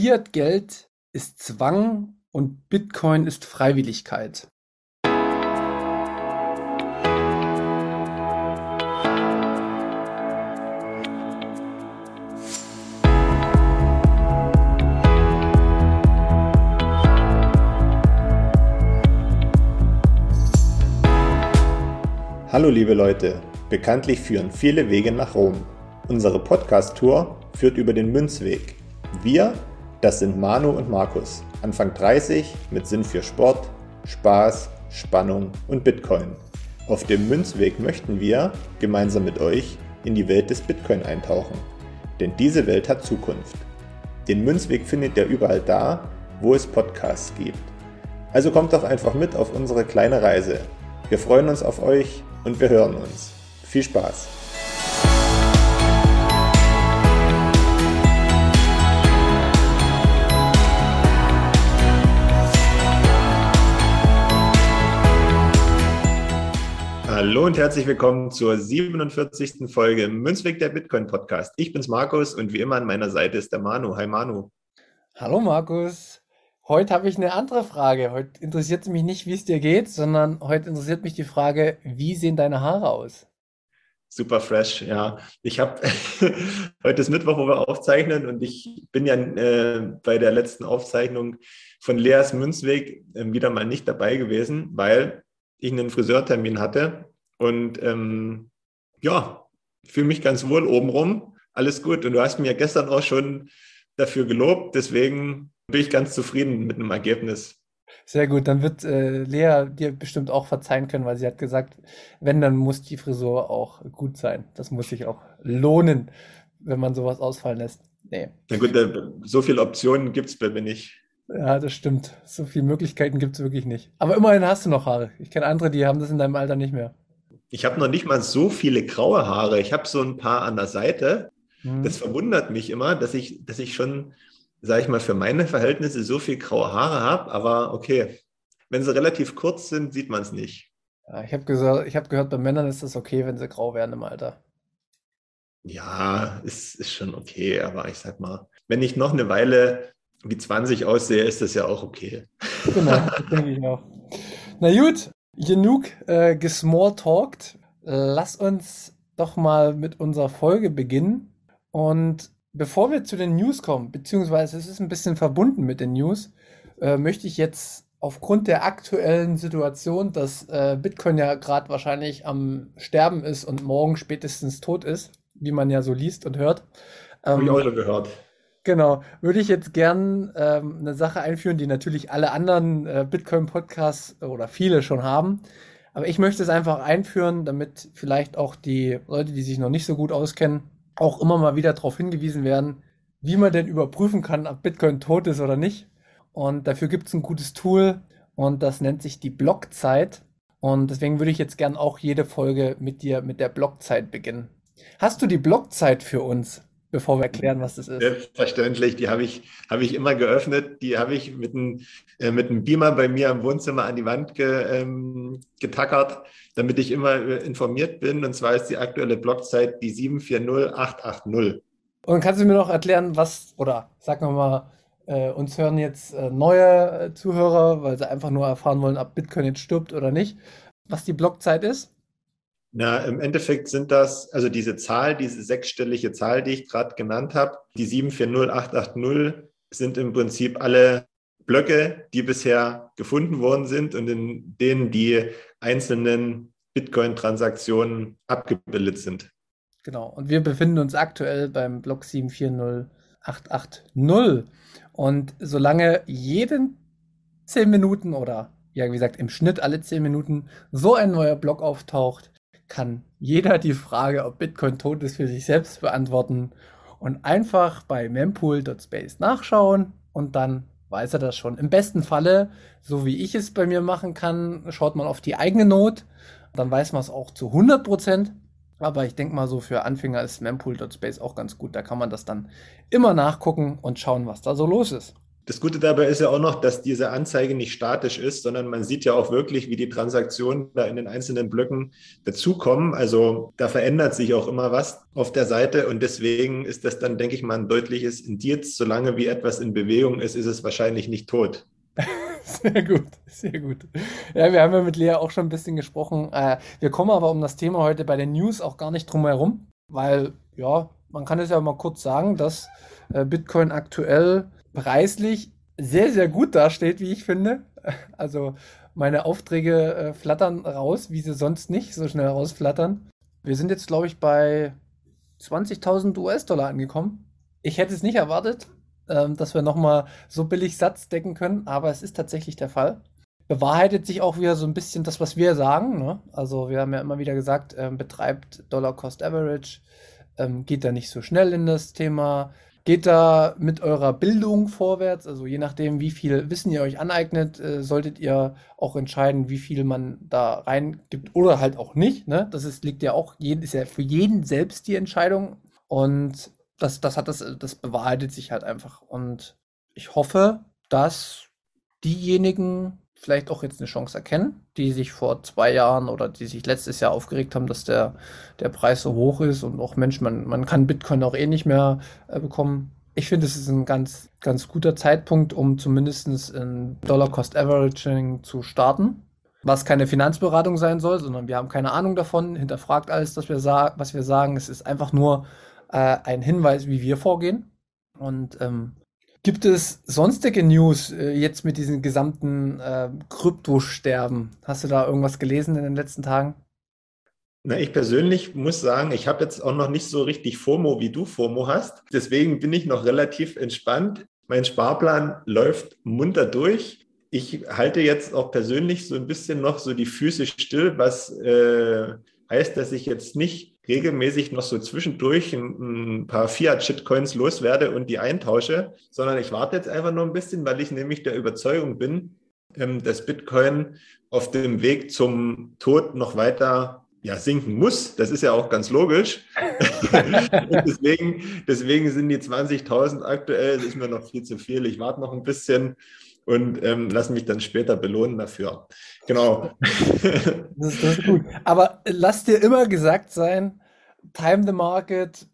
Fiat-Geld ist Zwang und Bitcoin ist Freiwilligkeit. Hallo liebe Leute, bekanntlich führen viele Wege nach Rom. Unsere Podcast-Tour führt über den Münzweg. Wir, das sind Manu und Markus, Anfang 30 mit Sinn für Sport, Spaß, Spannung und Bitcoin. Auf dem Münzweg möchten wir, gemeinsam mit euch, in die Welt des Bitcoin eintauchen. Denn diese Welt hat Zukunft. Den Münzweg findet ihr überall da, wo es Podcasts gibt. Also kommt doch einfach mit auf unsere kleine Reise. Wir freuen uns auf euch und wir hören uns. Viel Spaß! Hallo und herzlich willkommen zur 47. Folge Münzweg der Bitcoin Podcast. Ich bin's Markus und wie immer an meiner Seite ist der Manu. Hi Manu. Hallo Markus. Heute habe ich eine andere Frage. Heute interessiert es mich nicht, wie es dir geht, sondern heute interessiert mich die Frage, wie sehen deine Haare aus? Super fresh, ja. Ich habe heute ist Mittwoch, wo wir aufzeichnen und ich bin ja äh, bei der letzten Aufzeichnung von Leas Münzweg äh, wieder mal nicht dabei gewesen, weil ich einen Friseurtermin hatte und ähm, ja, fühle mich ganz wohl obenrum. Alles gut. Und du hast mir gestern auch schon dafür gelobt, deswegen bin ich ganz zufrieden mit dem Ergebnis. Sehr gut, dann wird äh, Lea dir bestimmt auch verzeihen können, weil sie hat gesagt, wenn, dann muss die Frisur auch gut sein. Das muss sich auch lohnen, wenn man sowas ausfallen lässt. Nee. Na gut, so viele Optionen gibt es bei mir nicht. Ja, das stimmt. So viele Möglichkeiten gibt es wirklich nicht. Aber immerhin hast du noch Haare. Ich kenne andere, die haben das in deinem Alter nicht mehr. Ich habe noch nicht mal so viele graue Haare. Ich habe so ein paar an der Seite. Hm. Das verwundert mich immer, dass ich, dass ich schon sage ich mal, für meine Verhältnisse so viel graue Haare habe, aber okay, wenn sie relativ kurz sind, sieht man es nicht. Ja, ich habe hab gehört, bei Männern ist es okay, wenn sie grau werden im Alter. Ja, ist, ist schon okay, aber ich sag mal, wenn ich noch eine Weile wie 20 aussehe, ist das ja auch okay. Genau, denke ich auch. Na gut, genug äh, gesmalltalkt. Lass uns doch mal mit unserer Folge beginnen. Und Bevor wir zu den News kommen, beziehungsweise es ist ein bisschen verbunden mit den News, äh, möchte ich jetzt aufgrund der aktuellen Situation, dass äh, Bitcoin ja gerade wahrscheinlich am Sterben ist und morgen spätestens tot ist, wie man ja so liest und hört. Ähm, Habe ich auch gehört. Genau, würde ich jetzt gern ähm, eine Sache einführen, die natürlich alle anderen äh, Bitcoin-Podcasts oder viele schon haben. Aber ich möchte es einfach einführen, damit vielleicht auch die Leute, die sich noch nicht so gut auskennen, auch immer mal wieder darauf hingewiesen werden, wie man denn überprüfen kann, ob Bitcoin tot ist oder nicht. Und dafür gibt es ein gutes Tool und das nennt sich die Blockzeit. Und deswegen würde ich jetzt gern auch jede Folge mit dir mit der Blockzeit beginnen. Hast du die Blockzeit für uns, bevor wir erklären, was das ist? Selbstverständlich, die habe ich, hab ich immer geöffnet. Die habe ich mit einem, äh, mit einem Beamer bei mir im Wohnzimmer an die Wand ge, ähm, getackert damit ich immer äh, informiert bin. Und zwar ist die aktuelle Blockzeit die 740880. Und kannst du mir noch erklären, was, oder sag nochmal, äh, uns hören jetzt äh, neue äh, Zuhörer, weil sie einfach nur erfahren wollen, ob Bitcoin jetzt stirbt oder nicht, was die Blockzeit ist? Na, im Endeffekt sind das, also diese Zahl, diese sechsstellige Zahl, die ich gerade genannt habe, die 740880, sind im Prinzip alle Blöcke, die bisher gefunden worden sind und in denen die einzelnen Bitcoin-Transaktionen abgebildet sind. Genau, und wir befinden uns aktuell beim Block 740880 und solange jeden 10 Minuten oder ja, wie gesagt, im Schnitt alle 10 Minuten so ein neuer Block auftaucht, kann jeder die Frage, ob Bitcoin tot ist, für sich selbst beantworten und einfach bei mempool.space nachschauen und dann weiß er das schon. Im besten Falle, so wie ich es bei mir machen kann, schaut man auf die eigene Not. Dann weiß man es auch zu 100 Prozent. Aber ich denke mal, so für Anfänger ist mempool.space auch ganz gut. Da kann man das dann immer nachgucken und schauen, was da so los ist. Das Gute dabei ist ja auch noch, dass diese Anzeige nicht statisch ist, sondern man sieht ja auch wirklich, wie die Transaktionen da in den einzelnen Blöcken dazukommen. Also da verändert sich auch immer was auf der Seite und deswegen ist das dann, denke ich mal, ein deutliches Indiz. Solange wie etwas in Bewegung ist, ist es wahrscheinlich nicht tot. Sehr gut, sehr gut. Ja, wir haben ja mit Lea auch schon ein bisschen gesprochen. Äh, wir kommen aber um das Thema heute bei den News auch gar nicht drum herum, weil, ja, man kann es ja mal kurz sagen, dass äh, Bitcoin aktuell preislich sehr, sehr gut dasteht, wie ich finde. Also meine Aufträge äh, flattern raus, wie sie sonst nicht so schnell rausflattern. Wir sind jetzt, glaube ich, bei 20.000 US-Dollar angekommen. Ich hätte es nicht erwartet, ähm, dass wir nochmal so billig Satz decken können, aber es ist tatsächlich der Fall. Bewahrheitet sich auch wieder so ein bisschen das, was wir sagen. Ne? Also wir haben ja immer wieder gesagt, ähm, betreibt Dollar Cost Average, ähm, geht da nicht so schnell in das Thema, geht da mit eurer Bildung vorwärts. Also je nachdem, wie viel Wissen ihr euch aneignet, äh, solltet ihr auch entscheiden, wie viel man da reingibt oder halt auch nicht. Ne? Das ist, liegt ja auch, ist ja für jeden selbst die Entscheidung. Und das, das hat das, das bewahrheitet sich halt einfach. Und ich hoffe, dass diejenigen vielleicht auch jetzt eine Chance erkennen, die sich vor zwei Jahren oder die sich letztes Jahr aufgeregt haben, dass der, der Preis so hoch ist und auch Mensch, man, man kann Bitcoin auch eh nicht mehr äh, bekommen. Ich finde, es ist ein ganz, ganz guter Zeitpunkt, um zumindest ein Dollar-Cost-Averaging zu starten. Was keine Finanzberatung sein soll, sondern wir haben keine Ahnung davon, hinterfragt alles, was wir, was wir sagen. Es ist einfach nur äh, ein Hinweis, wie wir vorgehen. Und ähm, gibt es sonstige News äh, jetzt mit diesem gesamten äh, Kryptosterben? Hast du da irgendwas gelesen in den letzten Tagen? Na, ich persönlich muss sagen, ich habe jetzt auch noch nicht so richtig FOMO, wie du FOMO hast. Deswegen bin ich noch relativ entspannt. Mein Sparplan läuft munter durch. Ich halte jetzt auch persönlich so ein bisschen noch so die Füße still, was äh, heißt, dass ich jetzt nicht regelmäßig noch so zwischendurch ein, ein paar Fiat-Shitcoins loswerde und die eintausche, sondern ich warte jetzt einfach nur ein bisschen, weil ich nämlich der Überzeugung bin, ähm, dass Bitcoin auf dem Weg zum Tod noch weiter ja, sinken muss. Das ist ja auch ganz logisch. deswegen, deswegen sind die 20.000 aktuell, das ist mir noch viel zu viel. Ich warte noch ein bisschen und ähm, lass mich dann später belohnen dafür. Genau. Das ist, das ist gut. Aber lass dir immer gesagt sein, Time the Market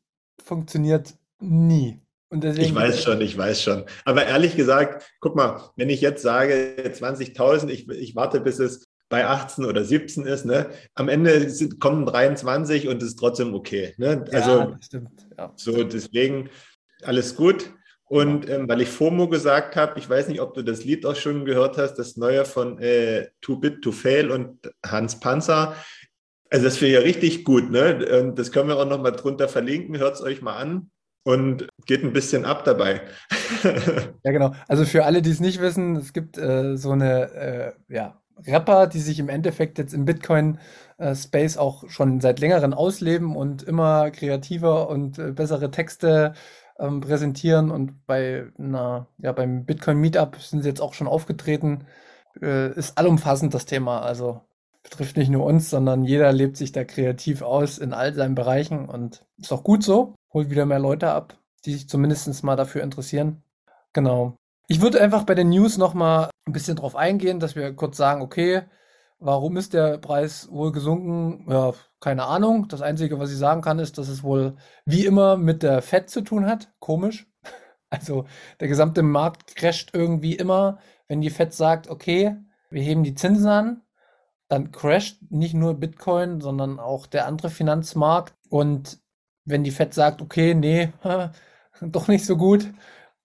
funktioniert nie. Und deswegen ich weiß schon, ich weiß schon. Aber ehrlich gesagt, guck mal, wenn ich jetzt sage 20.000, ich, ich warte, bis es bei 18 oder 17 ist, ne? Am Ende sind, kommen 23 und es ist trotzdem okay. Ne? Also ja, stimmt. Ja. so deswegen alles gut. Und ähm, weil ich FOMO gesagt habe, ich weiß nicht, ob du das Lied auch schon gehört hast, das neue von äh, Too Bit to Fail und Hans Panzer. Also das wäre ja richtig gut, ne? Und das können wir auch nochmal drunter verlinken. Hört es euch mal an und geht ein bisschen ab dabei. ja, genau. Also für alle, die es nicht wissen, es gibt äh, so eine äh, ja, Rapper, die sich im Endeffekt jetzt im Bitcoin-Space äh, auch schon seit längerem ausleben und immer kreativer und äh, bessere Texte ähm, präsentieren und bei einer, ja, beim Bitcoin Meetup sind sie jetzt auch schon aufgetreten. Äh, ist allumfassend das Thema. Also betrifft nicht nur uns, sondern jeder lebt sich da kreativ aus in all seinen Bereichen und ist auch gut so. Holt wieder mehr Leute ab, die sich zumindest mal dafür interessieren. Genau. Ich würde einfach bei den News nochmal ein bisschen drauf eingehen, dass wir kurz sagen, okay, warum ist der Preis wohl gesunken? Ja, keine Ahnung. Das Einzige, was ich sagen kann, ist, dass es wohl wie immer mit der Fed zu tun hat. Komisch. Also der gesamte Markt crasht irgendwie immer, wenn die Fed sagt, okay, wir heben die Zinsen an, dann crasht nicht nur Bitcoin, sondern auch der andere Finanzmarkt. Und wenn die Fed sagt, okay, nee, doch nicht so gut,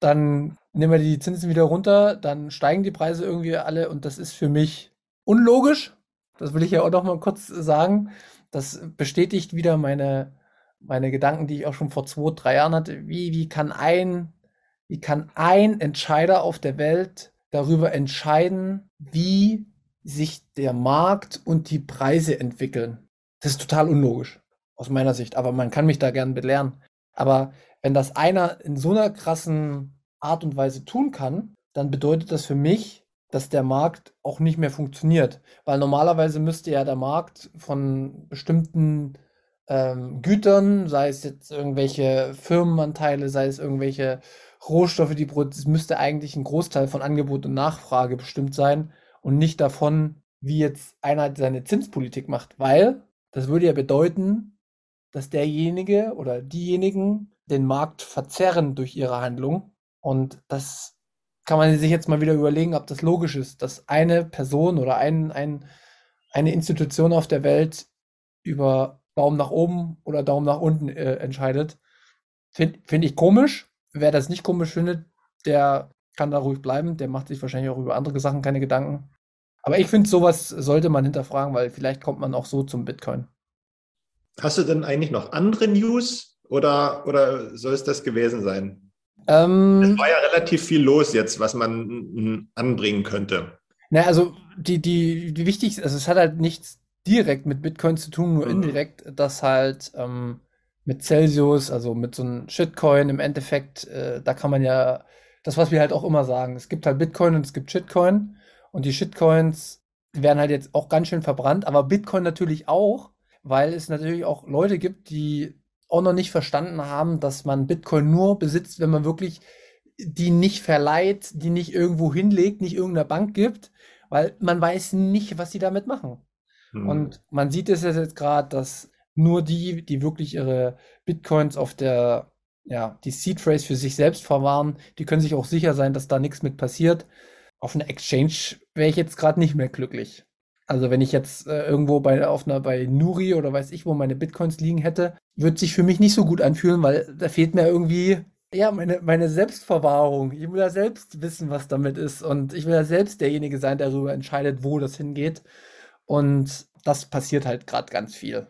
dann nehmen wir die Zinsen wieder runter, dann steigen die Preise irgendwie alle und das ist für mich unlogisch. Das will ich ja auch noch mal kurz sagen. Das bestätigt wieder meine, meine Gedanken, die ich auch schon vor zwei, drei Jahren hatte. Wie, wie kann ein, wie kann ein Entscheider auf der Welt darüber entscheiden, wie sich der Markt und die Preise entwickeln? Das ist total unlogisch aus meiner Sicht, aber man kann mich da gern belehren. Aber wenn das einer in so einer krassen Art und Weise tun kann, dann bedeutet das für mich, dass der Markt auch nicht mehr funktioniert. Weil normalerweise müsste ja der Markt von bestimmten ähm, Gütern, sei es jetzt irgendwelche Firmenanteile, sei es irgendwelche Rohstoffe, die es müsste eigentlich ein Großteil von Angebot und Nachfrage bestimmt sein und nicht davon, wie jetzt einer seine Zinspolitik macht, weil das würde ja bedeuten, dass derjenige oder diejenigen den Markt verzerren durch ihre Handlung und das kann man sich jetzt mal wieder überlegen, ob das logisch ist, dass eine Person oder ein, ein, eine Institution auf der Welt über Daumen nach oben oder Daumen nach unten äh, entscheidet. Finde find ich komisch. Wer das nicht komisch findet, der kann da ruhig bleiben. Der macht sich wahrscheinlich auch über andere Sachen keine Gedanken. Aber ich finde, sowas sollte man hinterfragen, weil vielleicht kommt man auch so zum Bitcoin. Hast du denn eigentlich noch andere News oder, oder soll es das gewesen sein? Ähm, es war ja relativ viel los jetzt, was man anbringen könnte. Na, also die, die, die wichtigste, also es hat halt nichts direkt mit Bitcoin zu tun, nur mhm. indirekt, dass halt ähm, mit Celsius, also mit so einem Shitcoin im Endeffekt, äh, da kann man ja, das, was wir halt auch immer sagen, es gibt halt Bitcoin und es gibt Shitcoin und die Shitcoins werden halt jetzt auch ganz schön verbrannt, aber Bitcoin natürlich auch, weil es natürlich auch Leute gibt, die auch noch nicht verstanden haben, dass man Bitcoin nur besitzt, wenn man wirklich die nicht verleiht, die nicht irgendwo hinlegt, nicht irgendeiner Bank gibt, weil man weiß nicht, was sie damit machen. Mhm. Und man sieht es jetzt gerade, dass nur die, die wirklich ihre Bitcoins auf der, ja, die Seed Phrase für sich selbst verwahren, die können sich auch sicher sein, dass da nichts mit passiert. Auf einer Exchange wäre ich jetzt gerade nicht mehr glücklich. Also wenn ich jetzt äh, irgendwo bei auf einer bei Nuri oder weiß ich wo meine Bitcoins liegen hätte, würde sich für mich nicht so gut anfühlen, weil da fehlt mir irgendwie ja meine meine Selbstverwahrung. Ich will ja selbst wissen, was damit ist und ich will ja selbst derjenige sein, der darüber entscheidet, wo das hingeht. Und das passiert halt gerade ganz viel.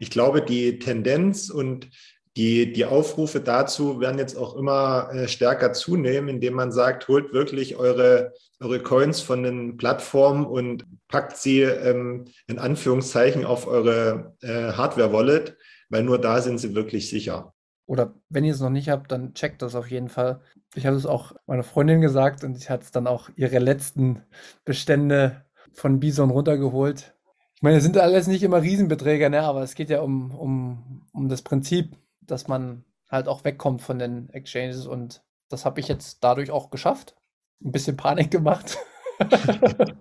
Ich glaube, die Tendenz und die, die Aufrufe dazu werden jetzt auch immer äh, stärker zunehmen, indem man sagt, holt wirklich eure, eure Coins von den Plattformen und packt sie ähm, in Anführungszeichen auf eure äh, Hardware-Wallet, weil nur da sind sie wirklich sicher. Oder wenn ihr es noch nicht habt, dann checkt das auf jeden Fall. Ich habe es auch meiner Freundin gesagt und sie hat es dann auch ihre letzten Bestände von Bison runtergeholt. Ich meine, es sind alles nicht immer Riesenbeträge, ne? aber es geht ja um, um, um das Prinzip dass man halt auch wegkommt von den Exchanges und das habe ich jetzt dadurch auch geschafft. Ein bisschen Panik gemacht.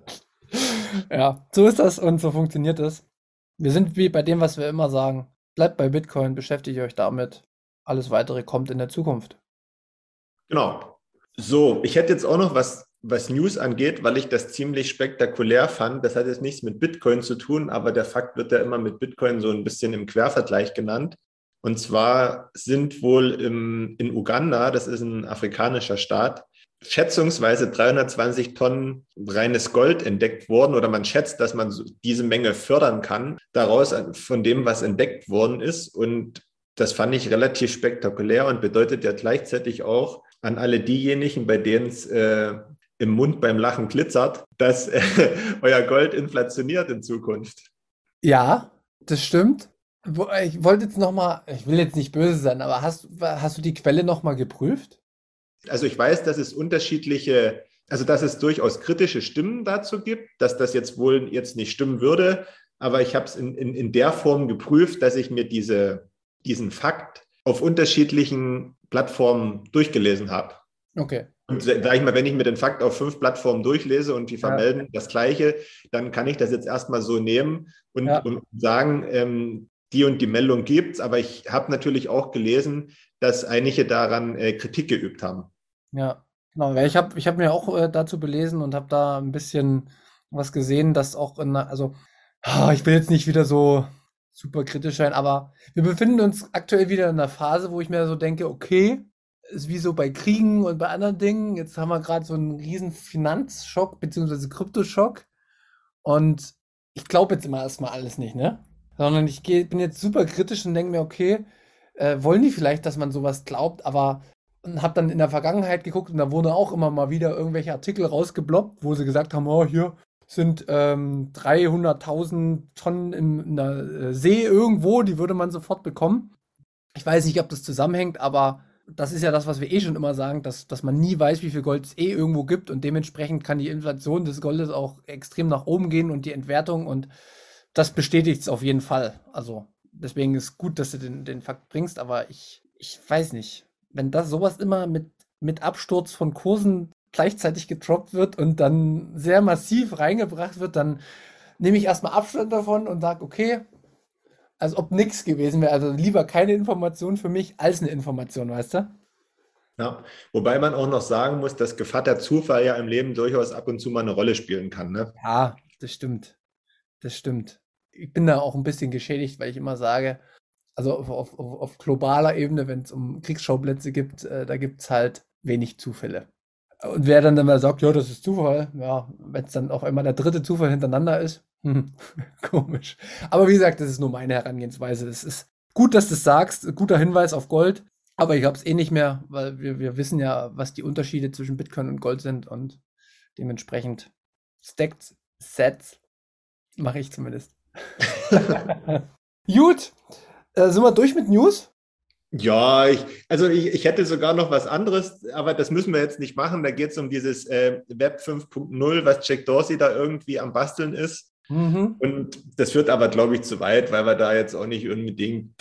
ja, so ist das und so funktioniert es. Wir sind wie bei dem, was wir immer sagen. Bleibt bei Bitcoin, beschäftigt euch damit. Alles weitere kommt in der Zukunft. Genau. So, ich hätte jetzt auch noch was, was News angeht, weil ich das ziemlich spektakulär fand. Das hat jetzt nichts mit Bitcoin zu tun, aber der Fakt wird ja immer mit Bitcoin so ein bisschen im Quervergleich genannt. Und zwar sind wohl im, in Uganda, das ist ein afrikanischer Staat, schätzungsweise 320 Tonnen reines Gold entdeckt worden oder man schätzt, dass man diese Menge fördern kann, daraus von dem, was entdeckt worden ist. Und das fand ich relativ spektakulär und bedeutet ja gleichzeitig auch an alle diejenigen, bei denen es äh, im Mund beim Lachen glitzert, dass äh, euer Gold inflationiert in Zukunft. Ja, das stimmt. Ich wollte jetzt noch mal, ich will jetzt nicht böse sein, aber hast, hast du die Quelle noch mal geprüft? Also ich weiß, dass es unterschiedliche, also dass es durchaus kritische Stimmen dazu gibt, dass das jetzt wohl jetzt nicht stimmen würde, aber ich habe es in, in, in der Form geprüft, dass ich mir diese, diesen Fakt auf unterschiedlichen Plattformen durchgelesen habe. Okay. Und sag ich mal, wenn ich mir den Fakt auf fünf Plattformen durchlese und die vermelden ja. das Gleiche, dann kann ich das jetzt erstmal so nehmen und, ja. und sagen, ähm, die und die Meldung gibt aber ich habe natürlich auch gelesen, dass einige daran äh, Kritik geübt haben. Ja, genau. Ich habe ich hab mir auch äh, dazu belesen und habe da ein bisschen was gesehen, dass auch in, also oh, ich will jetzt nicht wieder so super kritisch sein, aber wir befinden uns aktuell wieder in einer Phase, wo ich mir so denke, okay, ist wie so bei Kriegen und bei anderen Dingen. Jetzt haben wir gerade so einen riesen Finanzschock beziehungsweise Kryptoschock und ich glaube jetzt immer erstmal alles nicht, ne? Sondern ich geh, bin jetzt super kritisch und denke mir, okay, äh, wollen die vielleicht, dass man sowas glaubt, aber und habe dann in der Vergangenheit geguckt und da wurde auch immer mal wieder irgendwelche Artikel rausgebloppt, wo sie gesagt haben, oh, hier sind ähm, 300.000 Tonnen in, in der äh, See irgendwo, die würde man sofort bekommen. Ich weiß nicht, ob das zusammenhängt, aber das ist ja das, was wir eh schon immer sagen, dass, dass man nie weiß, wie viel Gold es eh irgendwo gibt und dementsprechend kann die Inflation des Goldes auch extrem nach oben gehen und die Entwertung und das bestätigt es auf jeden Fall. Also deswegen ist gut, dass du den, den Fakt bringst, aber ich, ich weiß nicht. Wenn das sowas immer mit mit Absturz von Kursen gleichzeitig getroppt wird und dann sehr massiv reingebracht wird, dann nehme ich erstmal Abstand davon und sage, okay, als ob nichts gewesen wäre. Also lieber keine Information für mich als eine Information, weißt du? Ja, wobei man auch noch sagen muss, dass Gefahr der Zufall ja im Leben durchaus ab und zu mal eine Rolle spielen kann. Ne? Ja, das stimmt. Das stimmt. Ich bin da auch ein bisschen geschädigt, weil ich immer sage, also auf, auf, auf globaler Ebene, wenn es um Kriegsschauplätze gibt, äh, da gibt es halt wenig Zufälle. Und wer dann immer sagt, ja, das ist Zufall, ja, wenn es dann auf einmal der dritte Zufall hintereinander ist, hm, komisch. Aber wie gesagt, das ist nur meine Herangehensweise. Es ist gut, dass du es sagst, guter Hinweis auf Gold, aber ich habe es eh nicht mehr, weil wir, wir wissen ja, was die Unterschiede zwischen Bitcoin und Gold sind und dementsprechend Stacked Sets mache ich zumindest. Gut, äh, sind wir durch mit News? Ja, ich, also ich, ich hätte sogar noch was anderes, aber das müssen wir jetzt nicht machen. Da geht es um dieses äh, Web 5.0, was Jack Dorsey da irgendwie am Basteln ist. Mhm. Und das wird aber, glaube ich, zu weit, weil wir da jetzt auch nicht unbedingt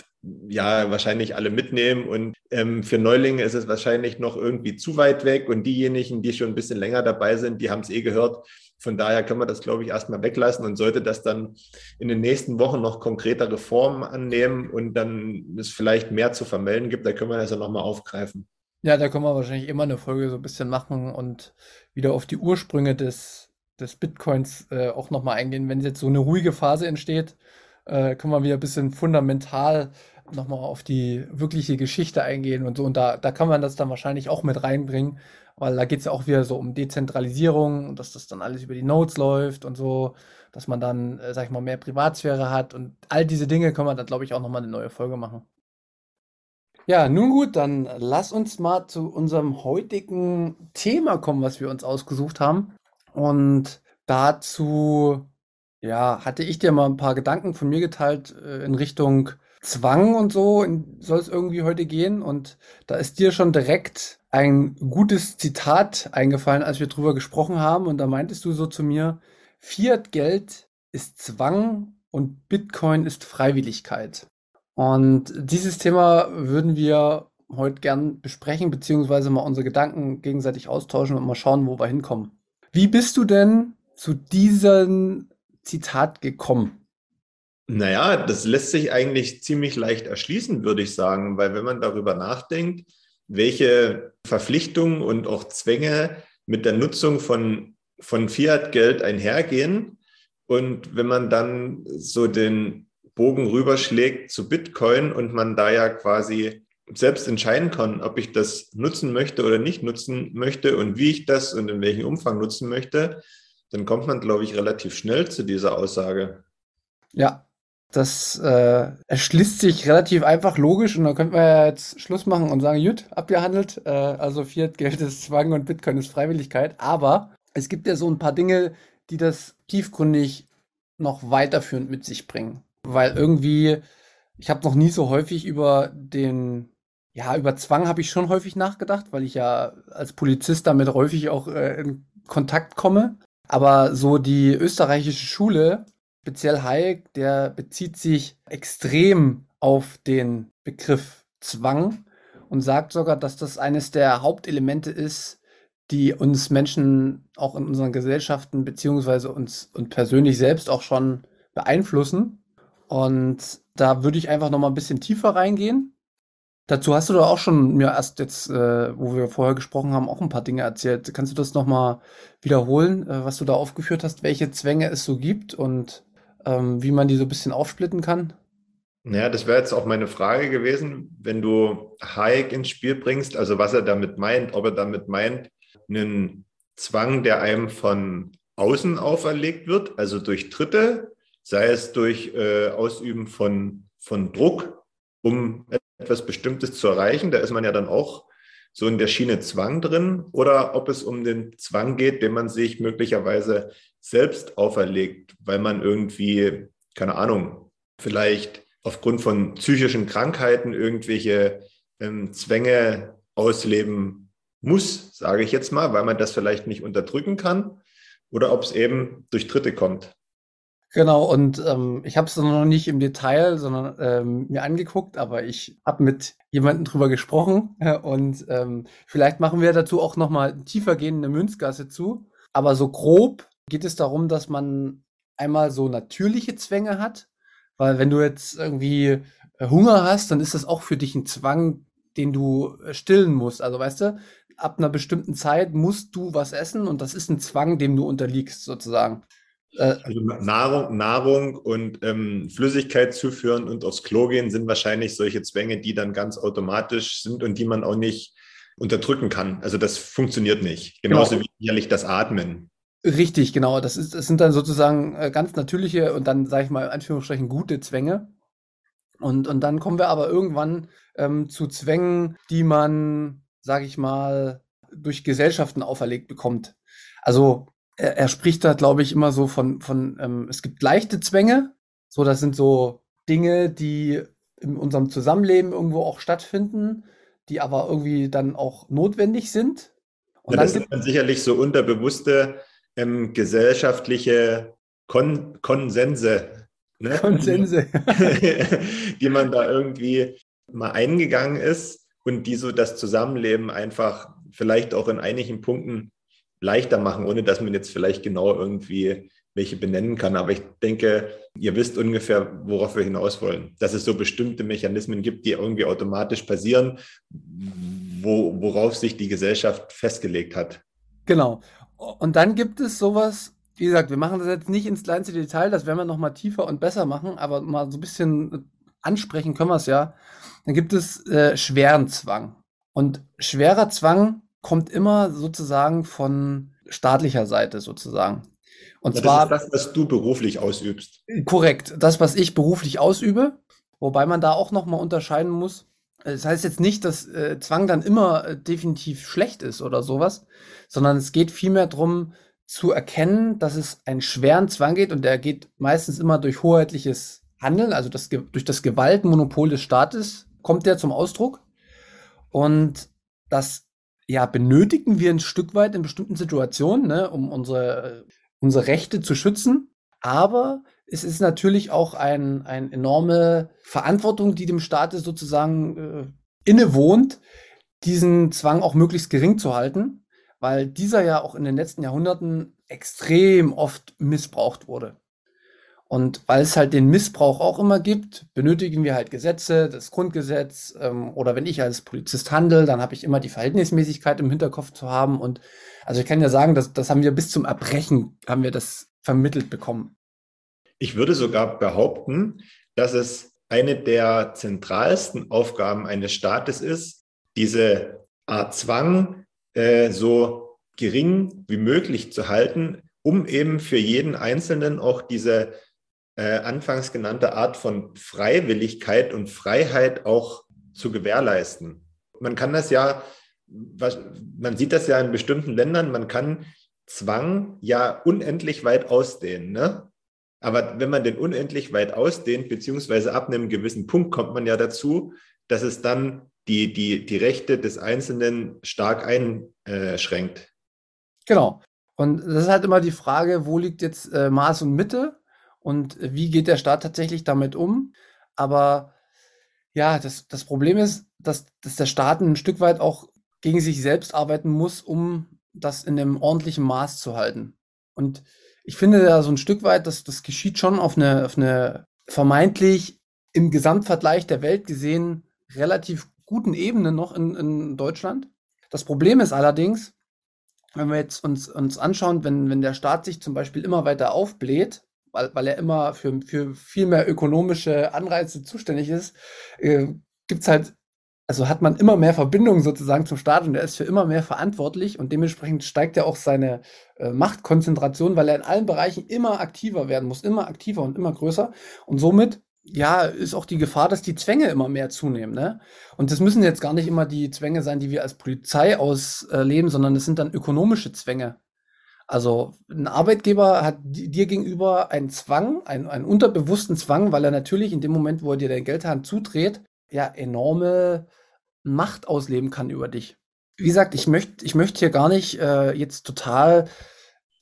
ja wahrscheinlich alle mitnehmen. Und ähm, für Neulinge ist es wahrscheinlich noch irgendwie zu weit weg. Und diejenigen, die schon ein bisschen länger dabei sind, die haben es eh gehört. Von daher können wir das, glaube ich, erstmal weglassen und sollte das dann in den nächsten Wochen noch konkretere Formen annehmen und dann es vielleicht mehr zu vermelden gibt, da können wir das ja nochmal aufgreifen. Ja, da können wir wahrscheinlich immer eine Folge so ein bisschen machen und wieder auf die Ursprünge des, des Bitcoins äh, auch nochmal eingehen. Wenn jetzt so eine ruhige Phase entsteht, äh, können wir wieder ein bisschen fundamental nochmal auf die wirkliche Geschichte eingehen und so. Und da, da kann man das dann wahrscheinlich auch mit reinbringen, weil da geht es ja auch wieder so um Dezentralisierung und dass das dann alles über die Nodes läuft und so, dass man dann, äh, sag ich mal, mehr Privatsphäre hat und all diese Dinge können wir dann, glaube ich, auch nochmal eine neue Folge machen. Ja, nun gut, dann lass uns mal zu unserem heutigen Thema kommen, was wir uns ausgesucht haben. Und dazu, ja, hatte ich dir mal ein paar Gedanken von mir geteilt äh, in Richtung Zwang und so soll es irgendwie heute gehen. Und da ist dir schon direkt ein gutes Zitat eingefallen, als wir drüber gesprochen haben. Und da meintest du so zu mir, Fiat-Geld ist Zwang und Bitcoin ist Freiwilligkeit. Und dieses Thema würden wir heute gern besprechen, beziehungsweise mal unsere Gedanken gegenseitig austauschen und mal schauen, wo wir hinkommen. Wie bist du denn zu diesem Zitat gekommen? Naja, das lässt sich eigentlich ziemlich leicht erschließen, würde ich sagen, weil wenn man darüber nachdenkt, welche Verpflichtungen und auch Zwänge mit der Nutzung von, von Fiat-Geld einhergehen und wenn man dann so den Bogen rüberschlägt zu Bitcoin und man da ja quasi selbst entscheiden kann, ob ich das nutzen möchte oder nicht nutzen möchte und wie ich das und in welchem Umfang nutzen möchte, dann kommt man, glaube ich, relativ schnell zu dieser Aussage. Ja, das äh, erschließt sich relativ einfach logisch und dann könnten wir ja jetzt Schluss machen und sagen, gut, abgehandelt. Äh, also Fiat Geld ist Zwang und Bitcoin ist Freiwilligkeit. Aber es gibt ja so ein paar Dinge, die das tiefgründig noch weiterführend mit sich bringen. Weil irgendwie, ich habe noch nie so häufig über den, ja, über Zwang habe ich schon häufig nachgedacht, weil ich ja als Polizist damit häufig auch äh, in Kontakt komme. Aber so die österreichische Schule speziell Hayek, der bezieht sich extrem auf den Begriff Zwang und sagt sogar, dass das eines der Hauptelemente ist, die uns Menschen auch in unseren Gesellschaften beziehungsweise uns und persönlich selbst auch schon beeinflussen. Und da würde ich einfach noch mal ein bisschen tiefer reingehen. Dazu hast du doch auch schon mir erst jetzt, äh, wo wir vorher gesprochen haben, auch ein paar Dinge erzählt. Kannst du das noch mal wiederholen, äh, was du da aufgeführt hast, welche Zwänge es so gibt und ähm, wie man die so ein bisschen aufsplitten kann? Naja, das wäre jetzt auch meine Frage gewesen, wenn du Hayek ins Spiel bringst, also was er damit meint, ob er damit meint, einen Zwang, der einem von außen auferlegt wird, also durch Dritte, sei es durch äh, Ausüben von, von Druck, um etwas Bestimmtes zu erreichen, da ist man ja dann auch so in der Schiene Zwang drin, oder ob es um den Zwang geht, den man sich möglicherweise selbst auferlegt, weil man irgendwie, keine Ahnung, vielleicht aufgrund von psychischen Krankheiten irgendwelche ähm, Zwänge ausleben muss, sage ich jetzt mal, weil man das vielleicht nicht unterdrücken kann, oder ob es eben durch Dritte kommt. Genau, und ähm, ich habe es noch nicht im Detail, sondern ähm, mir angeguckt, aber ich habe mit jemandem drüber gesprochen und ähm, vielleicht machen wir dazu auch nochmal tiefergehende Münzgasse zu. Aber so grob geht es darum, dass man einmal so natürliche Zwänge hat, weil wenn du jetzt irgendwie äh, Hunger hast, dann ist das auch für dich ein Zwang, den du äh, stillen musst. Also weißt du, ab einer bestimmten Zeit musst du was essen und das ist ein Zwang, dem du unterliegst sozusagen. Äh, also Nahrung, Nahrung und ähm, Flüssigkeit zuführen und aufs Klo gehen sind wahrscheinlich solche Zwänge, die dann ganz automatisch sind und die man auch nicht unterdrücken kann. Also das funktioniert nicht. Genauso genau. wie jährlich das Atmen. Richtig, genau. Das, ist, das sind dann sozusagen äh, ganz natürliche und dann, sage ich mal, in Anführungsstrichen gute Zwänge. Und, und dann kommen wir aber irgendwann ähm, zu Zwängen, die man, sage ich mal, durch Gesellschaften auferlegt bekommt. Also er, er spricht da, glaube ich, immer so von, von ähm, es gibt leichte Zwänge. So, das sind so Dinge, die in unserem Zusammenleben irgendwo auch stattfinden, die aber irgendwie dann auch notwendig sind. Und ja, das sind dann sicherlich so unterbewusste ähm, gesellschaftliche Kon Konsense. Ne? Konsense. die man da irgendwie mal eingegangen ist und die so das Zusammenleben einfach vielleicht auch in einigen Punkten leichter machen, ohne dass man jetzt vielleicht genau irgendwie welche benennen kann. Aber ich denke, ihr wisst ungefähr, worauf wir hinaus wollen. Dass es so bestimmte Mechanismen gibt, die irgendwie automatisch passieren, wo, worauf sich die Gesellschaft festgelegt hat. Genau. Und dann gibt es sowas, wie gesagt, wir machen das jetzt nicht ins kleinste Detail, das werden wir nochmal tiefer und besser machen, aber mal so ein bisschen ansprechen können wir es ja. Dann gibt es äh, schweren Zwang. Und schwerer Zwang kommt immer sozusagen von staatlicher Seite sozusagen. Und ja, zwar das ist das, was du beruflich ausübst. Korrekt, das, was ich beruflich ausübe, wobei man da auch nochmal unterscheiden muss. Das heißt jetzt nicht, dass äh, Zwang dann immer äh, definitiv schlecht ist oder sowas, sondern es geht vielmehr darum zu erkennen, dass es einen schweren Zwang geht und der geht meistens immer durch hoheitliches Handeln, also das, durch das Gewaltmonopol des Staates kommt der zum Ausdruck. Und das ja, benötigen wir ein Stück weit in bestimmten Situationen, ne, um unsere, unsere Rechte zu schützen. Aber es ist natürlich auch eine ein enorme Verantwortung, die dem Staat sozusagen äh, innewohnt, diesen Zwang auch möglichst gering zu halten, weil dieser ja auch in den letzten Jahrhunderten extrem oft missbraucht wurde. Und weil es halt den Missbrauch auch immer gibt, benötigen wir halt Gesetze, das Grundgesetz. Ähm, oder wenn ich als Polizist handle, dann habe ich immer die Verhältnismäßigkeit im Hinterkopf zu haben. Und also ich kann ja sagen, dass, das haben wir bis zum Erbrechen, haben wir das vermittelt bekommen. Ich würde sogar behaupten, dass es eine der zentralsten Aufgaben eines Staates ist, diese Art Zwang äh, so gering wie möglich zu halten, um eben für jeden Einzelnen auch diese äh, anfangs genannte Art von Freiwilligkeit und Freiheit auch zu gewährleisten. Man kann das ja, man sieht das ja in bestimmten Ländern, man kann Zwang ja unendlich weit ausdehnen. Ne? Aber wenn man den unendlich weit ausdehnt, beziehungsweise ab einem gewissen Punkt kommt man ja dazu, dass es dann die, die, die Rechte des Einzelnen stark einschränkt. Genau. Und das ist halt immer die Frage, wo liegt jetzt äh, Maß und Mitte? Und wie geht der Staat tatsächlich damit um. Aber ja, das, das Problem ist, dass, dass der Staat ein Stück weit auch gegen sich selbst arbeiten muss, um das in einem ordentlichen Maß zu halten. Und ich finde da so ein Stück weit, dass das geschieht schon auf eine, auf eine vermeintlich im Gesamtvergleich der Welt gesehen relativ guten Ebene noch in, in Deutschland. Das Problem ist allerdings, wenn wir jetzt uns, uns anschauen, wenn, wenn der Staat sich zum Beispiel immer weiter aufbläht, weil, weil er immer für, für viel mehr ökonomische Anreize zuständig ist, äh, es halt, also hat man immer mehr Verbindungen sozusagen zum Staat und er ist für immer mehr verantwortlich und dementsprechend steigt ja auch seine äh, Machtkonzentration, weil er in allen Bereichen immer aktiver werden muss, immer aktiver und immer größer und somit ja, ist auch die Gefahr, dass die Zwänge immer mehr zunehmen. Ne? Und das müssen jetzt gar nicht immer die Zwänge sein, die wir als Polizei ausleben, sondern es sind dann ökonomische Zwänge. Also ein Arbeitgeber hat dir gegenüber einen Zwang, einen, einen unterbewussten Zwang, weil er natürlich in dem Moment, wo er dir dein Geldhand zudreht, ja enorme Macht ausleben kann über dich. Wie gesagt, ich möchte ich möchte hier gar nicht äh, jetzt total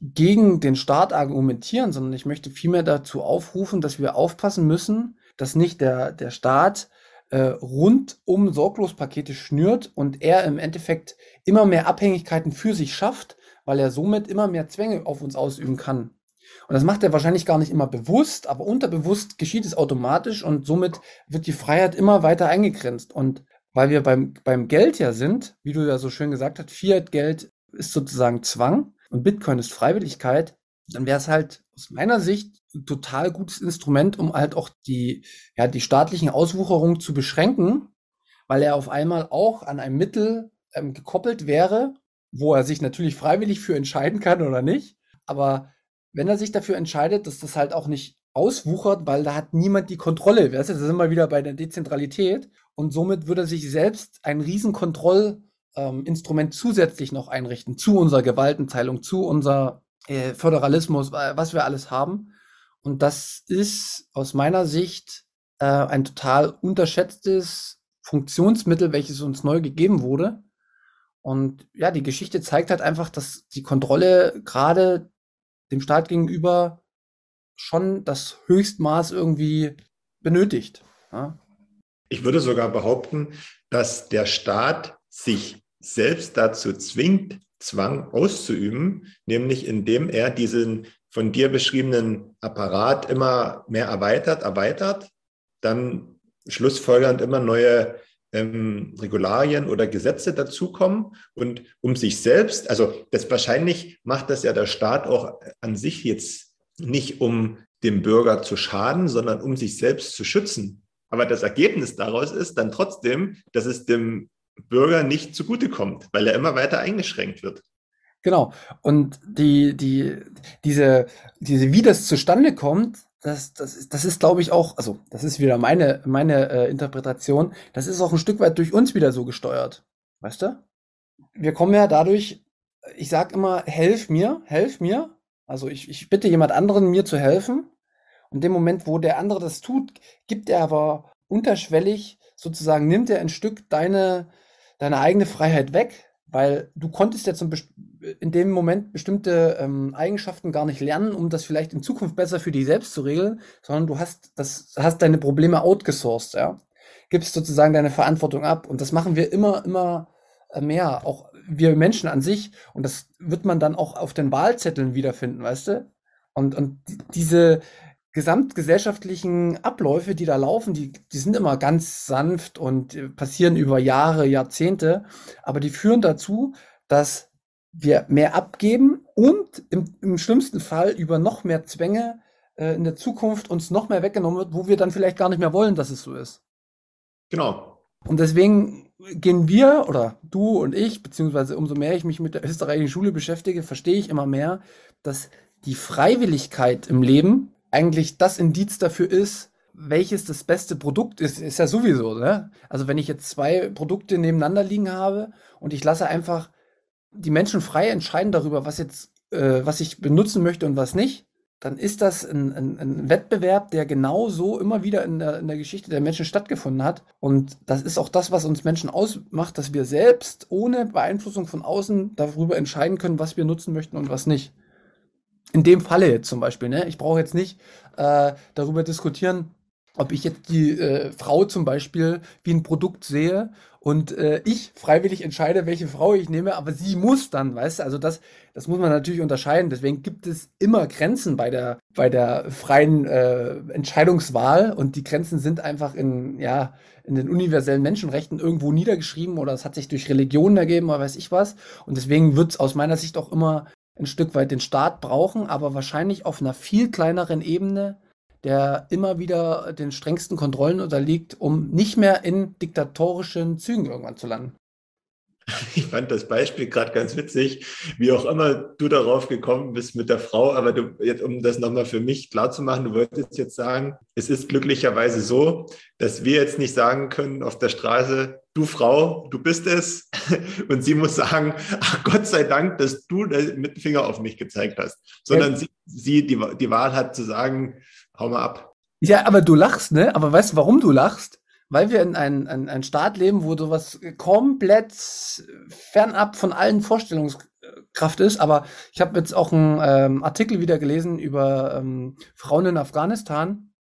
gegen den Staat argumentieren, sondern ich möchte vielmehr dazu aufrufen, dass wir aufpassen müssen, dass nicht der, der Staat äh, rundum Sorglospakete schnürt und er im Endeffekt immer mehr Abhängigkeiten für sich schafft, weil er somit immer mehr Zwänge auf uns ausüben kann. Und das macht er wahrscheinlich gar nicht immer bewusst, aber unterbewusst geschieht es automatisch und somit wird die Freiheit immer weiter eingegrenzt. Und weil wir beim, beim Geld ja sind, wie du ja so schön gesagt hast, Fiat-Geld ist sozusagen Zwang und Bitcoin ist Freiwilligkeit, dann wäre es halt aus meiner Sicht ein total gutes Instrument, um halt auch die, ja, die staatlichen Auswucherungen zu beschränken, weil er auf einmal auch an einem Mittel ähm, gekoppelt wäre, wo er sich natürlich freiwillig für entscheiden kann oder nicht. Aber wenn er sich dafür entscheidet, dass das halt auch nicht auswuchert, weil da hat niemand die Kontrolle. Da sind wir wieder bei der Dezentralität. Und somit würde er sich selbst ein riesen Kontrollinstrument ähm, zusätzlich noch einrichten zu unserer Gewaltenteilung, zu unser äh, Föderalismus, was wir alles haben. Und das ist aus meiner Sicht äh, ein total unterschätztes Funktionsmittel, welches uns neu gegeben wurde. Und ja, die Geschichte zeigt halt einfach, dass die Kontrolle gerade dem Staat gegenüber schon das Höchstmaß irgendwie benötigt. Ja? Ich würde sogar behaupten, dass der Staat sich selbst dazu zwingt, Zwang auszuüben, nämlich indem er diesen von dir beschriebenen Apparat immer mehr erweitert, erweitert, dann schlussfolgernd immer neue ähm, Regularien oder Gesetze dazukommen und um sich selbst, also das wahrscheinlich macht das ja der Staat auch an sich jetzt nicht, um dem Bürger zu schaden, sondern um sich selbst zu schützen. Aber das Ergebnis daraus ist dann trotzdem, dass es dem Bürger nicht zugutekommt, weil er immer weiter eingeschränkt wird. Genau. Und die, die, diese, diese, wie das zustande kommt, das, das ist, das ist, glaube ich, auch, also das ist wieder meine, meine äh, Interpretation, das ist auch ein Stück weit durch uns wieder so gesteuert. Weißt du? Wir kommen ja dadurch, ich sag immer, helf mir, helf mir. Also ich, ich bitte jemand anderen, mir zu helfen. Und dem Moment, wo der andere das tut, gibt er aber unterschwellig sozusagen, nimmt er ein Stück deine, deine eigene Freiheit weg, weil du konntest ja zum in dem Moment bestimmte ähm, Eigenschaften gar nicht lernen, um das vielleicht in Zukunft besser für dich selbst zu regeln, sondern du hast das hast deine Probleme outgesourced, ja. Gibst sozusagen deine Verantwortung ab und das machen wir immer immer äh, mehr, auch wir Menschen an sich und das wird man dann auch auf den Wahlzetteln wiederfinden, weißt du? Und und diese gesamtgesellschaftlichen Abläufe, die da laufen, die, die sind immer ganz sanft und äh, passieren über Jahre, Jahrzehnte, aber die führen dazu, dass wir mehr abgeben und im, im schlimmsten Fall über noch mehr Zwänge äh, in der Zukunft uns noch mehr weggenommen wird, wo wir dann vielleicht gar nicht mehr wollen, dass es so ist. Genau. Und deswegen gehen wir oder du und ich, beziehungsweise umso mehr ich mich mit der österreichischen Schule beschäftige, verstehe ich immer mehr, dass die Freiwilligkeit im Leben eigentlich das Indiz dafür ist, welches das beste Produkt ist, ist ja sowieso, ne? Also wenn ich jetzt zwei Produkte nebeneinander liegen habe und ich lasse einfach die Menschen frei entscheiden darüber, was jetzt, äh, was ich benutzen möchte und was nicht, dann ist das ein, ein, ein Wettbewerb, der genau so immer wieder in der, in der Geschichte der Menschen stattgefunden hat. Und das ist auch das, was uns Menschen ausmacht, dass wir selbst ohne Beeinflussung von außen darüber entscheiden können, was wir nutzen möchten und was nicht in dem Falle jetzt zum Beispiel, ne? Ich brauche jetzt nicht äh, darüber diskutieren, ob ich jetzt die äh, Frau zum Beispiel wie ein Produkt sehe und äh, ich freiwillig entscheide, welche Frau ich nehme, aber sie muss dann, weißt du, also das, das muss man natürlich unterscheiden. Deswegen gibt es immer Grenzen bei der, bei der freien äh, Entscheidungswahl und die Grenzen sind einfach in, ja, in den universellen Menschenrechten irgendwo niedergeschrieben oder es hat sich durch Religionen ergeben oder weiß ich was. Und deswegen wird es aus meiner Sicht auch immer ein Stück weit den Staat brauchen, aber wahrscheinlich auf einer viel kleineren Ebene, der immer wieder den strengsten Kontrollen unterliegt, um nicht mehr in diktatorischen Zügen irgendwann zu landen. Ich fand das Beispiel gerade ganz witzig, wie auch immer du darauf gekommen bist mit der Frau, aber du, jetzt, um das nochmal für mich klar zu machen, du wolltest jetzt sagen, es ist glücklicherweise so, dass wir jetzt nicht sagen können auf der Straße, du Frau, du bist es, und sie muss sagen, ach Gott sei Dank, dass du mit dem Finger auf mich gezeigt hast, sondern ja. sie, sie die, die Wahl hat zu sagen, hau mal ab. Ja, aber du lachst, ne? Aber weißt du, warum du lachst? weil wir in einem ein, Staat leben, wo sowas komplett fernab von allen Vorstellungskraft Kraft ist. Aber ich habe jetzt auch einen ähm, Artikel wieder gelesen über ähm, Frauen in Afghanistan,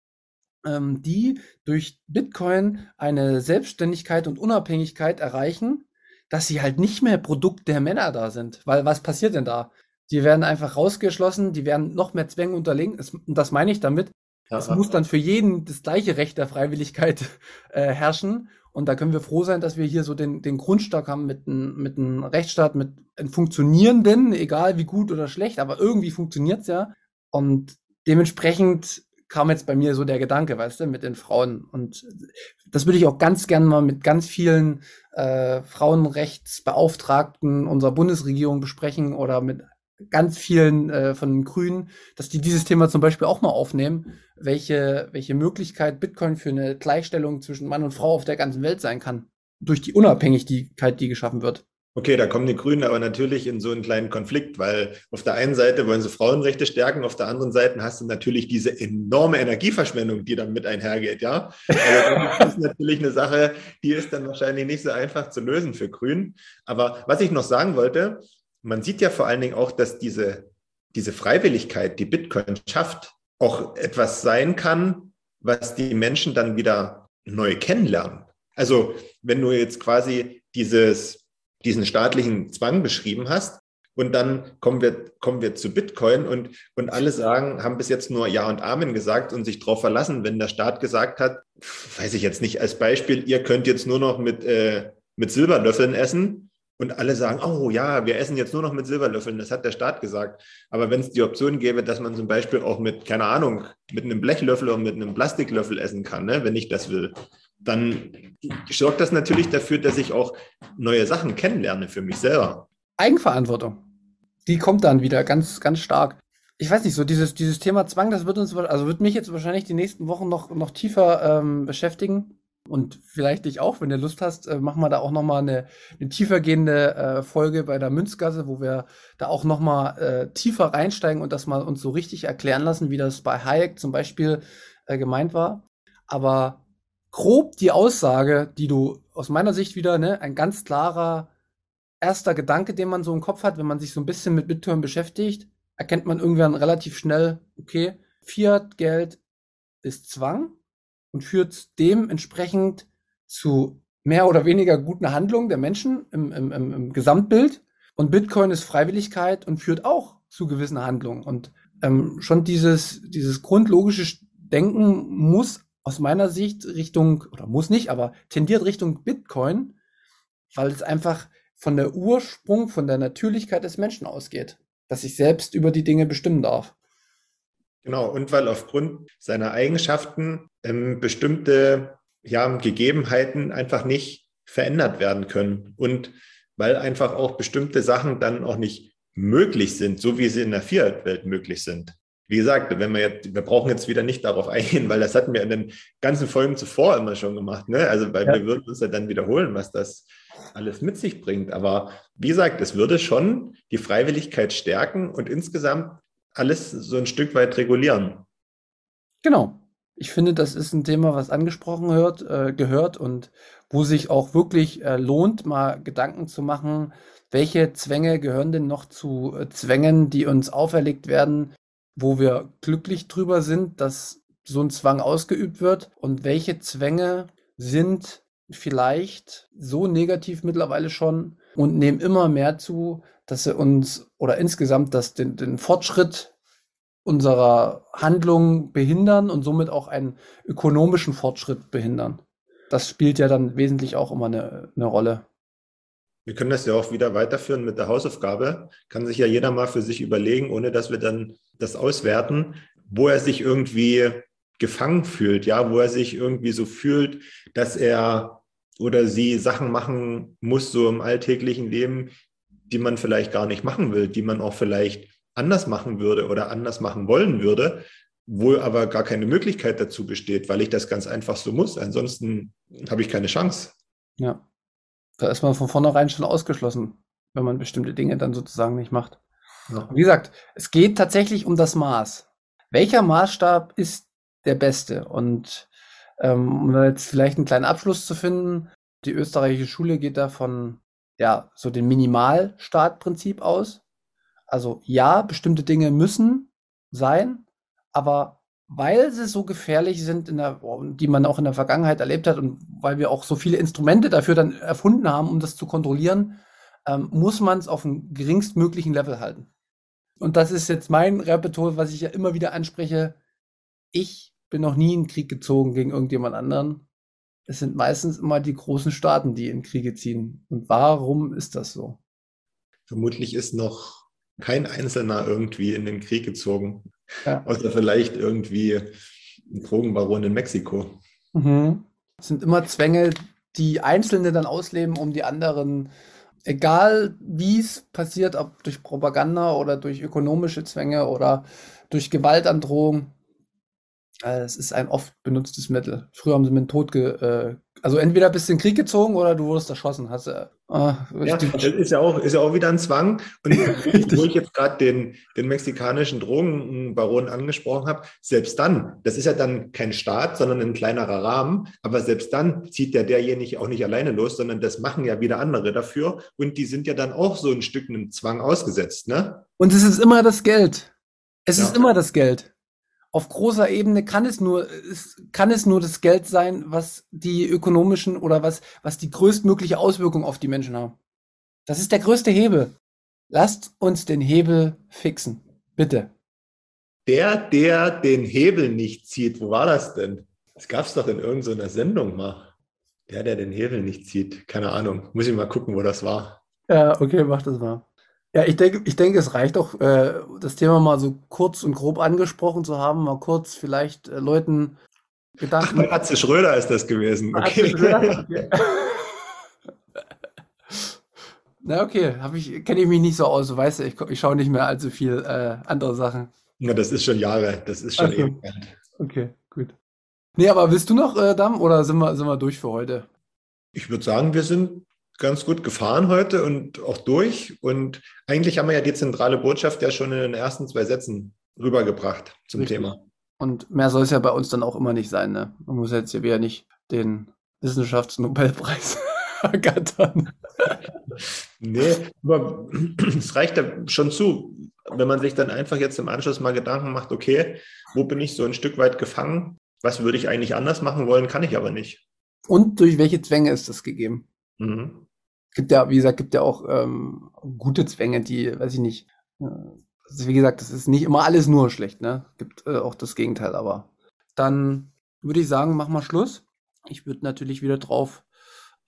ähm, die durch Bitcoin eine Selbstständigkeit und Unabhängigkeit erreichen, dass sie halt nicht mehr Produkt der Männer da sind. Weil was passiert denn da? Die werden einfach rausgeschlossen, die werden noch mehr Zwängen unterlegen. und das meine ich damit. Ja, es muss dann für jeden das gleiche Recht der Freiwilligkeit äh, herrschen. Und da können wir froh sein, dass wir hier so den, den Grundstock haben mit einem mit einem Rechtsstaat, mit einem funktionierenden, egal wie gut oder schlecht, aber irgendwie funktioniert's ja. Und dementsprechend kam jetzt bei mir so der Gedanke, weißt du, mit den Frauen. Und das würde ich auch ganz gern mal mit ganz vielen äh, Frauenrechtsbeauftragten unserer Bundesregierung besprechen oder mit ganz vielen äh, von den Grünen, dass die dieses Thema zum Beispiel auch mal aufnehmen, welche, welche Möglichkeit Bitcoin für eine Gleichstellung zwischen Mann und Frau auf der ganzen Welt sein kann. Durch die Unabhängigkeit, die geschaffen wird. Okay, da kommen die Grünen aber natürlich in so einen kleinen Konflikt, weil auf der einen Seite wollen sie Frauenrechte stärken, auf der anderen Seite hast du natürlich diese enorme Energieverschwendung, die dann mit einhergeht, ja. Also das ist natürlich eine Sache, die ist dann wahrscheinlich nicht so einfach zu lösen für Grünen. Aber was ich noch sagen wollte, man sieht ja vor allen Dingen auch, dass diese, diese Freiwilligkeit, die Bitcoin schafft, auch etwas sein kann, was die Menschen dann wieder neu kennenlernen. Also wenn du jetzt quasi dieses, diesen staatlichen Zwang beschrieben hast und dann kommen wir, kommen wir zu Bitcoin und, und alle sagen, haben bis jetzt nur Ja und Amen gesagt und sich darauf verlassen, wenn der Staat gesagt hat, weiß ich jetzt nicht als Beispiel, ihr könnt jetzt nur noch mit, äh, mit Silberlöffeln essen, und alle sagen, oh ja, wir essen jetzt nur noch mit Silberlöffeln, das hat der Staat gesagt. Aber wenn es die Option gäbe, dass man zum Beispiel auch mit, keine Ahnung, mit einem Blechlöffel oder mit einem Plastiklöffel essen kann, ne, wenn ich das will, dann sorgt das natürlich dafür, dass ich auch neue Sachen kennenlerne für mich selber. Eigenverantwortung. Die kommt dann wieder ganz, ganz stark. Ich weiß nicht, so dieses, dieses Thema Zwang, das wird uns, also wird mich jetzt wahrscheinlich die nächsten Wochen noch, noch tiefer ähm, beschäftigen und vielleicht dich auch, wenn du Lust hast, äh, machen wir da auch nochmal eine, eine tiefergehende äh, Folge bei der Münzgasse, wo wir da auch nochmal äh, tiefer reinsteigen und das mal uns so richtig erklären lassen, wie das bei Hayek zum Beispiel äh, gemeint war. Aber grob die Aussage, die du aus meiner Sicht wieder, ne, ein ganz klarer erster Gedanke, den man so im Kopf hat, wenn man sich so ein bisschen mit Bitcoin beschäftigt, erkennt man irgendwann relativ schnell, okay, Fiat-Geld ist Zwang und führt dementsprechend zu mehr oder weniger guten Handlungen der Menschen im, im, im, Gesamtbild. Und Bitcoin ist Freiwilligkeit und führt auch zu gewissen Handlungen. Und ähm, schon dieses, dieses grundlogische Denken muss aus meiner Sicht Richtung, oder muss nicht, aber tendiert Richtung Bitcoin, weil es einfach von der Ursprung, von der Natürlichkeit des Menschen ausgeht, dass ich selbst über die Dinge bestimmen darf. Genau, und weil aufgrund seiner Eigenschaften ähm, bestimmte ja, Gegebenheiten einfach nicht verändert werden können und weil einfach auch bestimmte Sachen dann auch nicht möglich sind, so wie sie in der Fiat-Welt möglich sind. Wie gesagt, wenn wir jetzt, wir brauchen jetzt wieder nicht darauf eingehen, weil das hatten wir in den ganzen Folgen zuvor immer schon gemacht. Ne? Also, weil ja. wir würden uns ja dann wiederholen, was das alles mit sich bringt. Aber wie gesagt, es würde schon die Freiwilligkeit stärken und insgesamt alles so ein Stück weit regulieren. Genau. Ich finde, das ist ein Thema, was angesprochen hört, äh, gehört und wo sich auch wirklich äh, lohnt, mal Gedanken zu machen, welche Zwänge gehören denn noch zu äh, Zwängen, die uns auferlegt werden, wo wir glücklich drüber sind, dass so ein Zwang ausgeübt wird und welche Zwänge sind vielleicht so negativ mittlerweile schon und nehmen immer mehr zu, dass sie uns oder insgesamt das, den, den Fortschritt unserer Handlungen behindern und somit auch einen ökonomischen Fortschritt behindern. Das spielt ja dann wesentlich auch immer eine, eine Rolle. Wir können das ja auch wieder weiterführen mit der Hausaufgabe. Kann sich ja jeder mal für sich überlegen, ohne dass wir dann das auswerten, wo er sich irgendwie gefangen fühlt, ja, wo er sich irgendwie so fühlt, dass er oder sie Sachen machen muss, so im alltäglichen Leben, die man vielleicht gar nicht machen will, die man auch vielleicht anders machen würde oder anders machen wollen würde, wo aber gar keine Möglichkeit dazu besteht, weil ich das ganz einfach so muss. Ansonsten habe ich keine Chance. Ja, da ist man von vornherein schon ausgeschlossen, wenn man bestimmte Dinge dann sozusagen nicht macht. Ja. Wie gesagt, es geht tatsächlich um das Maß. Welcher Maßstab ist der beste? Und ähm, um jetzt vielleicht einen kleinen Abschluss zu finden, die österreichische Schule geht da von ja, so dem Minimalstartprinzip aus. Also ja, bestimmte Dinge müssen sein, aber weil sie so gefährlich sind, der, die man auch in der Vergangenheit erlebt hat und weil wir auch so viele Instrumente dafür dann erfunden haben, um das zu kontrollieren, ähm, muss man es auf einem geringstmöglichen Level halten. Und das ist jetzt mein Repertoire, was ich ja immer wieder anspreche. Ich bin noch nie in Krieg gezogen gegen irgendjemand anderen. Es sind meistens immer die großen Staaten, die in Kriege ziehen. Und warum ist das so? Vermutlich ist noch kein Einzelner irgendwie in den Krieg gezogen. Ja. Außer vielleicht irgendwie ein Drogenbaron in Mexiko. Mhm. Es sind immer Zwänge, die Einzelne dann ausleben, um die anderen, egal wie es passiert, ob durch Propaganda oder durch ökonomische Zwänge oder durch Gewaltandrohung, es ist ein oft benutztes Mittel. Früher haben sie mit dem Tod ge, äh, also entweder bist du in den Krieg gezogen oder du wurdest erschossen. Hast, äh, ja, das ist ja, auch, ist ja auch wieder ein Zwang. Und wo ich jetzt gerade den, den mexikanischen Drogenbaron angesprochen habe, selbst dann, das ist ja dann kein Staat, sondern ein kleinerer Rahmen, aber selbst dann zieht ja derjenige auch nicht alleine los, sondern das machen ja wieder andere dafür und die sind ja dann auch so ein Stück einem Zwang ausgesetzt. Ne? Und es ist immer das Geld. Es ja. ist immer das Geld auf großer Ebene kann es nur, es kann es nur das Geld sein, was die ökonomischen oder was, was die größtmögliche Auswirkung auf die Menschen haben. Das ist der größte Hebel. Lasst uns den Hebel fixen. Bitte. Der, der den Hebel nicht zieht, wo war das denn? Das gab es doch in irgendeiner Sendung mal. Der, der den Hebel nicht zieht. Keine Ahnung. Muss ich mal gucken, wo das war. Ja, okay, mach das mal. Ja, ich denke, ich denke, es reicht auch, äh, das Thema mal so kurz und grob angesprochen zu haben, mal kurz vielleicht äh, Leuten Gedanken. Ach, bei Atze Schröder ist das gewesen. Okay. okay. Na okay, ich, kenne ich mich nicht so aus, weißt du, ich, ich schaue nicht mehr allzu viel äh, andere Sachen. Ja, das ist schon Jahre, das ist schon okay. Okay, gut. Nee, aber willst du noch, äh, Damm, oder sind wir, sind wir durch für heute? Ich würde sagen, wir sind ganz gut gefahren heute und auch durch. Und eigentlich haben wir ja die zentrale Botschaft ja schon in den ersten zwei Sätzen rübergebracht zum Richtig. Thema. Und mehr soll es ja bei uns dann auch immer nicht sein. Ne? Man muss jetzt ja wieder nicht den Wissenschaftsnobelpreis ergattern. nee, aber es reicht ja schon zu, wenn man sich dann einfach jetzt im Anschluss mal Gedanken macht, okay, wo bin ich so ein Stück weit gefangen? Was würde ich eigentlich anders machen wollen, kann ich aber nicht. Und durch welche Zwänge ist das gegeben? Mhm gibt ja, wie gesagt, gibt ja auch ähm, gute Zwänge, die, weiß ich nicht. Äh, also wie gesagt, das ist nicht immer alles nur schlecht, ne? Gibt äh, auch das Gegenteil, aber dann würde ich sagen, machen wir Schluss. Ich würde natürlich wieder drauf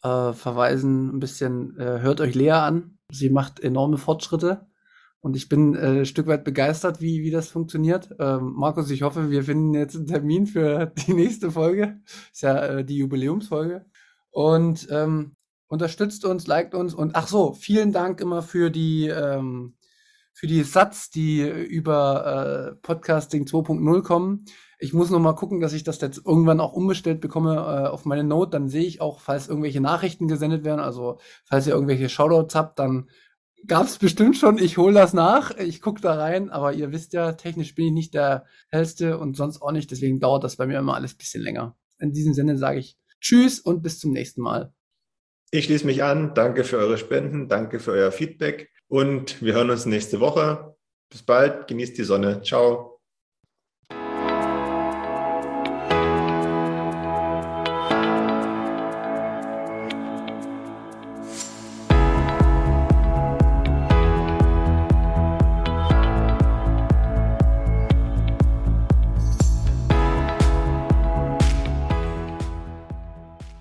äh, verweisen, ein bisschen, äh, hört euch Lea an. Sie macht enorme Fortschritte. Und ich bin äh, ein Stück weit begeistert, wie, wie das funktioniert. Ähm, Markus, ich hoffe, wir finden jetzt einen Termin für die nächste Folge. Ist ja äh, die Jubiläumsfolge. Und ähm, unterstützt uns, liked uns und ach so, vielen Dank immer für die ähm, für die Satz, die über äh, Podcasting 2.0 kommen. Ich muss noch mal gucken, dass ich das jetzt irgendwann auch umbestellt bekomme äh, auf meine Note. Dann sehe ich auch, falls irgendwelche Nachrichten gesendet werden, also falls ihr irgendwelche Shoutouts habt, dann gab es bestimmt schon. Ich hole das nach, ich gucke da rein, aber ihr wisst ja, technisch bin ich nicht der hellste und sonst auch nicht. Deswegen dauert das bei mir immer alles bisschen länger. In diesem Sinne sage ich Tschüss und bis zum nächsten Mal. Ich schließe mich an. Danke für eure Spenden, danke für euer Feedback und wir hören uns nächste Woche. Bis bald, genießt die Sonne. Ciao.